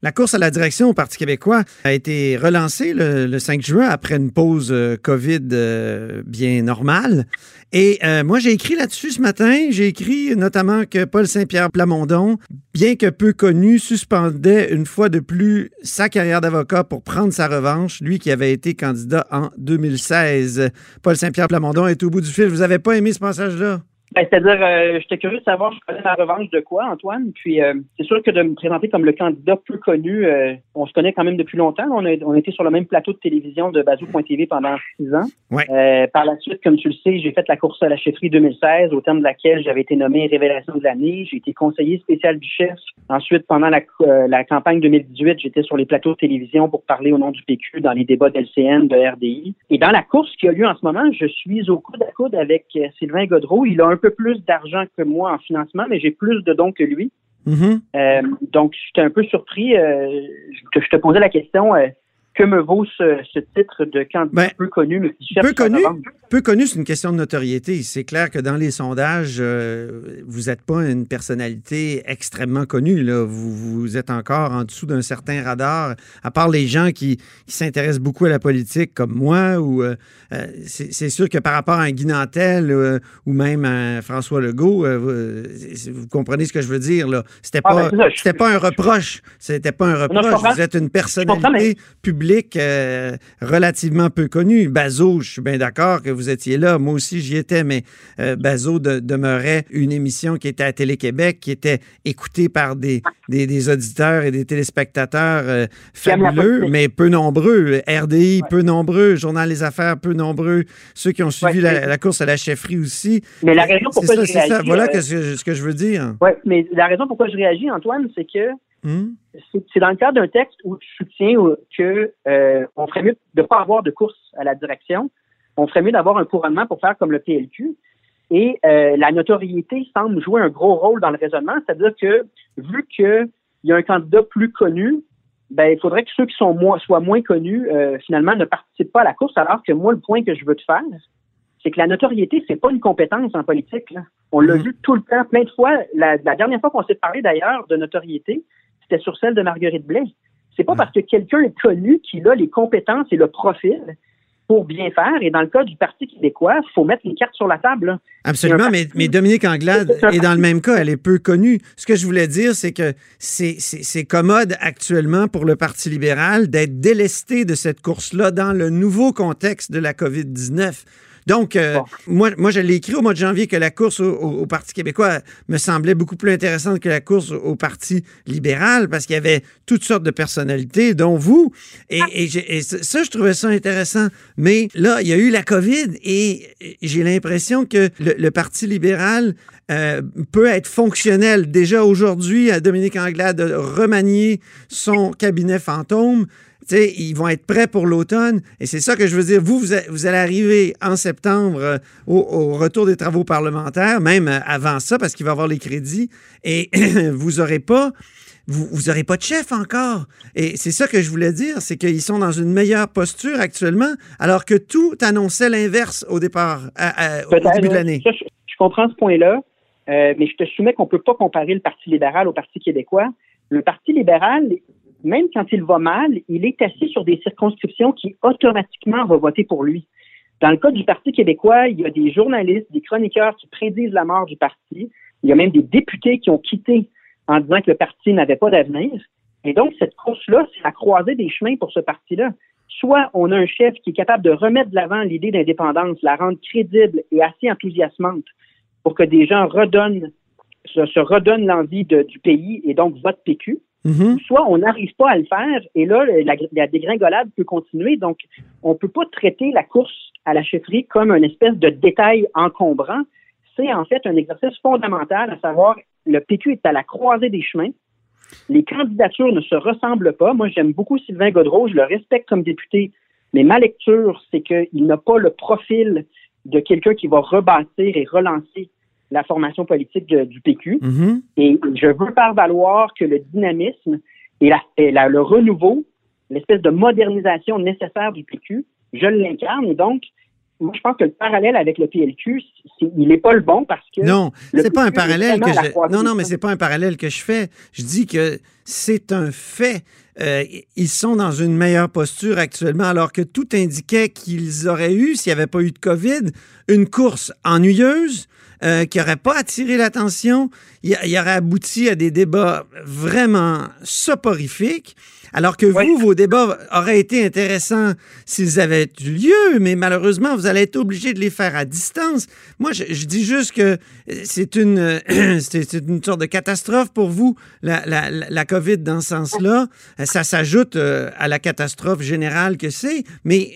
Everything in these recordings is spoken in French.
La course à la direction au Parti québécois a été relancée le, 5 juin après une pause euh, COVID euh, bien normale. Et euh, moi, j'ai écrit là-dessus ce matin. J'ai écrit notamment que Paul Saint-Pierre Plamondon, bien que peu connu, suspendait une fois de plus sa carrière d'avocat pour prendre sa revanche, lui qui avait été candidat en 2016. Paul Saint-Pierre Plamondon est au bout du fil. Vous n'avez pas aimé ce passage-là? Ben, C'est-à-dire, euh, j'étais curieux de savoir, je connais la revanche de quoi, Antoine? Puis, euh, c'est sûr que de me présenter comme le candidat plus connu, euh, on se connaît quand même depuis longtemps. On a, on était sur le même plateau de télévision de Bazou.tv pendant six ans. Ouais. par la suite, comme tu le sais, j'ai fait la course à la chefferie 2016, au terme de laquelle j'avais été nommé Révélation de l'année. J'ai été conseiller spécial du chef. Ensuite, pendant la, la campagne 2018, j'étais sur les plateaux de télévision pour parler au nom du PQ dans les débats d'LCN, de RDI. Et dans la course qui a lieu en ce moment, je suis au coude à coude avec Sylvain Godreau. Il a un peu plus d'argent que moi en financement, mais j'ai plus de dons que lui. Mm-hmm. Euh, donc, j'étais un peu surpris. Euh, je, je te posais la question, euh, que me vaut ce, ce titre de candidat Ben, peu connu, mais qui Peu connu, revanche? peu connu, c'est une question de notoriété. C'est clair que dans les sondages, euh, vous n'êtes pas une personnalité extrêmement connue. Là. Vous, vous êtes encore en dessous d'un certain radar, à part les gens qui, qui s'intéressent beaucoup à la politique comme moi. Ou euh, euh, c'est sûr que par rapport à un Guy Nantel euh, ou même à François Legault, vous, vous comprenez ce que je veux dire. là. C'était Ah, pas, ben, ça, je- pas un reproche. C'était pas un reproche. vous êtes une personnalité public euh, relativement peu connu. Bazo, je suis bien d'accord que vous étiez là. Moi aussi, j'y étais, mais euh, de- demeurait une émission qui était à Télé-Québec, qui était écoutée par des, des, des auditeurs et des téléspectateurs euh, fabuleux, mais peu nombreux. RDI, peu nombreux. Journal Les Affaires, peu nombreux. Ceux qui ont suivi Ouais, la, course à la chefferie aussi. Mais la raison pourquoi ça, je Voilà euh, que ce, que- je veux dire. Mais la raison pourquoi je réagis, Antoine, c'est que Hmm? c'est dans le cadre d'un texte où je soutiens que euh, on ferait mieux de ne pas avoir de course à la direction. On ferait mieux d'avoir un couronnement pour faire comme le PLQ. Et euh, la notoriété semble jouer un gros rôle dans le raisonnement, c'est-à-dire que vu qu'il y a un candidat plus connu, ben il faudrait que ceux qui sont moins soient moins connus euh, finalement ne participent pas à la course. Alors que moi, le point que je veux te faire, c'est que la notoriété, c'est pas une compétence en politique. là. On l'a Mhm. vu tout le temps, plein de fois. La, la dernière fois qu'on s'est parlé d'ailleurs de notoriété, c'était sur celle de Marguerite Blais. C'est pas parce que quelqu'un est connu qu'il a les compétences et le profil pour bien faire. Et dans le cas du Parti québécois, il faut mettre les cartes sur la table. là. Absolument, mais, Dominique Anglade C'est un est dans le même cas, elle est peu connue. Ce que je voulais dire, c'est que c'est commode actuellement pour le Parti libéral d'être délesté de cette course-là dans le nouveau contexte de la COVID-19. Donc, euh, Bon. moi, moi, je l'ai écrit au mois de janvier que la course au, au- au Parti québécois me semblait beaucoup plus intéressante que la course au Parti libéral parce qu'il y avait toutes sortes de personnalités, dont vous. Et, et j'ai- et ça, je trouvais ça intéressant. Mais là, il y a eu la COVID et j'ai l'impression que le, le Parti libéral euh, peut être fonctionnel. Déjà aujourd'hui, à Dominique Anglade de remanier son cabinet fantôme. Ils vont être prêts pour l'automne. Et c'est ça que je veux dire. Vous, vous, allez arriver en septembre euh, au, au retour des travaux parlementaires, même euh, avant ça, parce qu'il va y avoir les crédits. Et vous n'aurez pas vous pas de chef encore. Et c'est ça que je voulais dire, c'est qu'ils sont dans une meilleure posture actuellement, alors que tout annonçait l'inverse au départ, à- à- au début de l'année. Je, je comprends ce point-là, euh, mais je te soumets qu'on peut pas comparer le Parti libéral au Parti québécois. Le Parti libéral, même quand il va mal, il est assis sur des circonscriptions qui automatiquement vont voter pour lui. Dans le cas du Parti québécois, il y a des journalistes, des chroniqueurs qui prédisent la mort du parti. Il y a même des députés qui ont quitté en disant que le parti n'avait pas d'avenir. Et donc, cette course-là, c'est la croisée des chemins pour ce parti-là. Soit on a un chef qui est capable de remettre de l'avant l'idée d'indépendance, la rendre crédible et assez enthousiasmante pour que des gens redonnent, se, redonnent l'envie du pays et donc votent PQ. Mhm. Soit on n'arrive pas à le faire et là, la, la dégringolade peut continuer. Donc, on peut pas traiter la course à la chefferie comme une espèce de détail encombrant. C'est en fait un exercice fondamental, à savoir le PQ est à la croisée des chemins. Les candidatures ne se ressemblent pas. Moi, j'aime beaucoup Sylvain Godreau, je le respecte comme député, mais ma lecture, c'est qu'il n'a pas le profil de quelqu'un qui va rebâtir et relancer la formation politique du PQ. Mhm. Et je veux faire valoir que le dynamisme et, la, et la- le renouveau, l'espèce de modernisation nécessaire du PQ, je l'incarne. Et donc, moi, je pense que le parallèle avec le PLQ, il n'est pas le bon parce que Non, c'est pas un parallèle que je. Non, non, mais c'est pas un parallèle que je fais. Je dis que c'est un fait. Euh, ils sont dans une meilleure posture actuellement, alors que tout indiquait qu'ils auraient eu, s'il n'y avait pas eu de COVID, une course ennuyeuse. euh, qui n'aurait pas attiré l'attention, il, il aurait abouti à des débats vraiment soporifiques, alors que Oui. vous, vos débats auraient été intéressants s'ils avaient eu lieu, mais malheureusement, vous allez être obligé de les faire à distance. Moi, je, je dis juste que c'est une, c'est c'est une sorte de catastrophe pour vous, la, la, la- la COVID dans ce sens-là. Ça s'ajoute euh, à la catastrophe générale que c'est, mais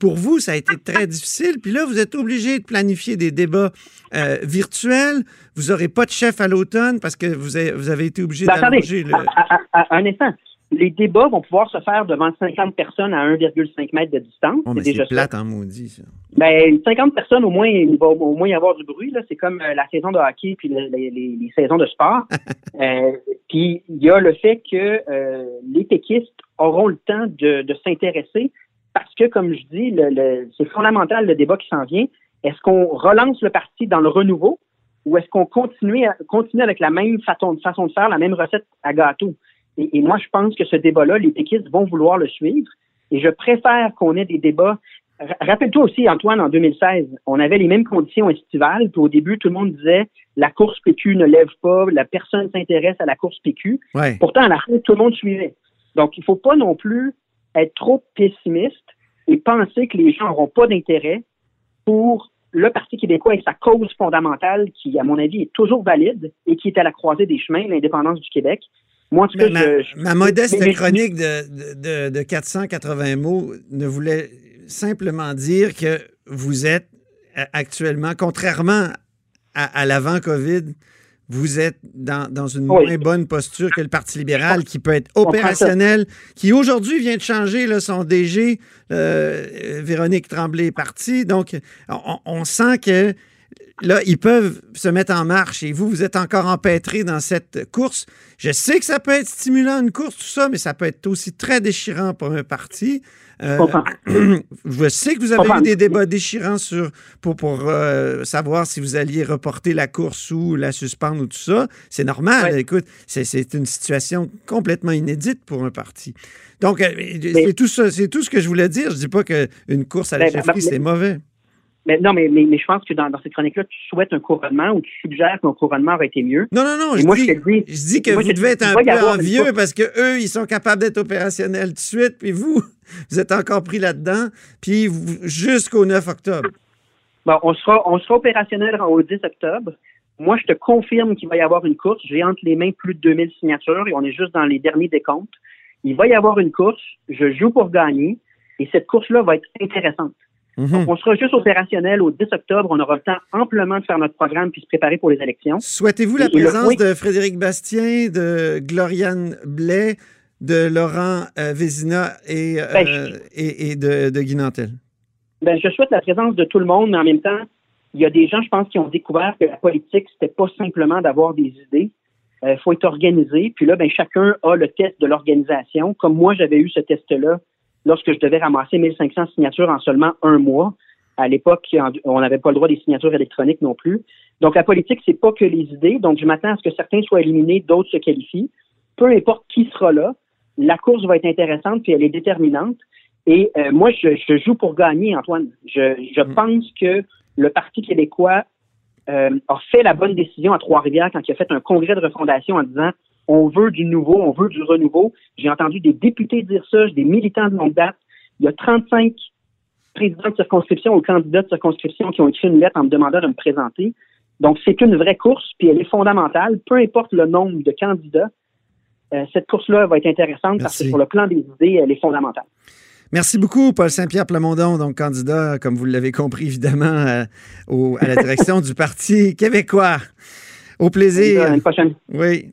pour vous, ça a été très difficile. Puis là, vous êtes obligé de planifier des débats euh, virtuels. Vous n'aurez pas de chef à l'automne parce que vous avez, vous avez été obligé Ben, d'allonger le... à- à- à- un instant. Les débats vont pouvoir se faire devant 50 personnes à 1,5 mètre de distance. Oh, c'est plate en maudit, ça. Ben, 50 personnes, au moins, il va au moins y avoir du bruit. Là. C'est comme euh, la saison de hockey puis le- les, les- les saisons de sport. Euh, puis il y a le fait que euh, les péquistes auront le temps de, de s'intéresser parce que, comme je dis, le, le- c'est fondamental le débat qui s'en vient. Est-ce qu'on relance le parti dans le renouveau ou est-ce qu'on continue, à- continue avec la même façon, façon de faire, la même recette à gâteau? Et, et moi, je pense que ce débat-là, les péquistes vont vouloir le suivre. Et je préfère qu'on ait des débats. Ra- Rappelle-toi aussi, Antoine, en 2016, on avait les mêmes conditions estivales. Puis au début, tout le monde disait la course PQ ne lève pas, la personne s'intéresse à la course PQ. Ouais. Pourtant, à la fin, tout le monde suivait. Donc, il ne faut pas non plus être trop pessimiste et penser que les gens n'auront pas d'intérêt pour le Parti québécois et sa cause fondamentale qui, à mon avis, est toujours valide et qui est à la croisée des chemins, l'indépendance du Québec. Moi, en tout cas, Mais ma, je- je- ma modeste mais- chronique de, de, de 480 mots ne voulait simplement dire que vous êtes actuellement, contrairement à, à l'avant-COVID, vous êtes dans, dans une Oui. moins bonne posture que le Parti libéral, qui peut être opérationnel, qui aujourd'hui vient de changer là, son DG, euh, Véronique Tremblay est partie. Donc, on, on sent que là, ils peuvent se mettre en marche et vous, vous êtes encore empêtré dans cette course. Je sais que ça peut être stimulant une course, tout ça, mais ça peut être aussi très déchirant pour un parti. Euh, je sais que vous avez comprends. eu des débats déchirants sur, pour, pour euh, savoir si vous alliez reporter la course ou la suspendre ou tout ça. C'est normal. Ouais. Écoute, c'est- une situation complètement inédite pour un parti. Donc, euh, c'est tout ça, c'est tout ce que je voulais dire. Je dis pas qu'une course à la Ben, chefferie, ben, c'est mauvais. Mais non, mais, mais, mais je pense que dans, dans cette chronique-là, tu souhaites un couronnement ou tu suggères qu'un couronnement aurait été mieux. Non, non, non. Je moi, dis, je dis- je dis que moi, vous devez être un peu envieux parce que eux, ils sont capables d'être opérationnels tout de suite, puis vous, vous êtes encore pris là-dedans, puis jusqu'au 9 octobre. Bon, on sera, on sera opérationnel au 10 octobre. Moi, je te confirme qu'il va y avoir une course. J'ai entre les mains plus de 2000 signatures et on est juste dans les derniers décomptes. Il va y avoir une course. Je joue pour gagner et cette course-là va être intéressante. Mhm. On sera juste opérationnel au 10 octobre. On aura le temps amplement de faire notre programme puis se préparer pour les élections. Souhaitez-vous la le présence de Frédéric Bastien, de Gloriane Blais, de Laurent euh, Vézina et, euh, Ben, je- et, et de, de Guy Nantel? Ben, je souhaite la présence de tout le monde, mais en même temps, il y a des gens, je pense, qui ont découvert que la politique, c'était pas simplement d'avoir des idées. Il faut être organisé. Puis là, ben, chacun a le test de l'organisation. Comme moi, j'avais eu ce test-là lorsque je devais ramasser 1500 signatures en seulement un mois. À l'époque, on n'avait pas le droit des signatures électroniques non plus. Donc, la politique, c'est pas que les idées. Donc, je m'attends à ce que certains soient éliminés, d'autres se qualifient. Peu importe qui sera là, la course va être intéressante puis elle est déterminante. Et euh, moi, je, je joue pour gagner, Antoine. Je, je Mm. pense que le Parti québécois euh, a fait la bonne décision à Trois-Rivières quand il a fait un congrès de refondation en disant on veut du nouveau, on veut du renouveau. J'ai entendu des députés dire ça, des militants de longue date. Il y a 35 présidents de circonscription ou candidats de circonscription qui ont écrit une lettre en me demandant de me présenter. Donc, c'est une vraie course, puis elle est fondamentale. Peu importe le nombre de candidats, euh, cette course-là va être intéressante parce que sur le plan des idées, elle est fondamentale. Merci beaucoup, Paul Saint-Pierre Plamondon, donc candidat, comme vous l'avez compris, évidemment, euh, au- à la direction du Parti québécois. Au plaisir. À une prochaine. Oui.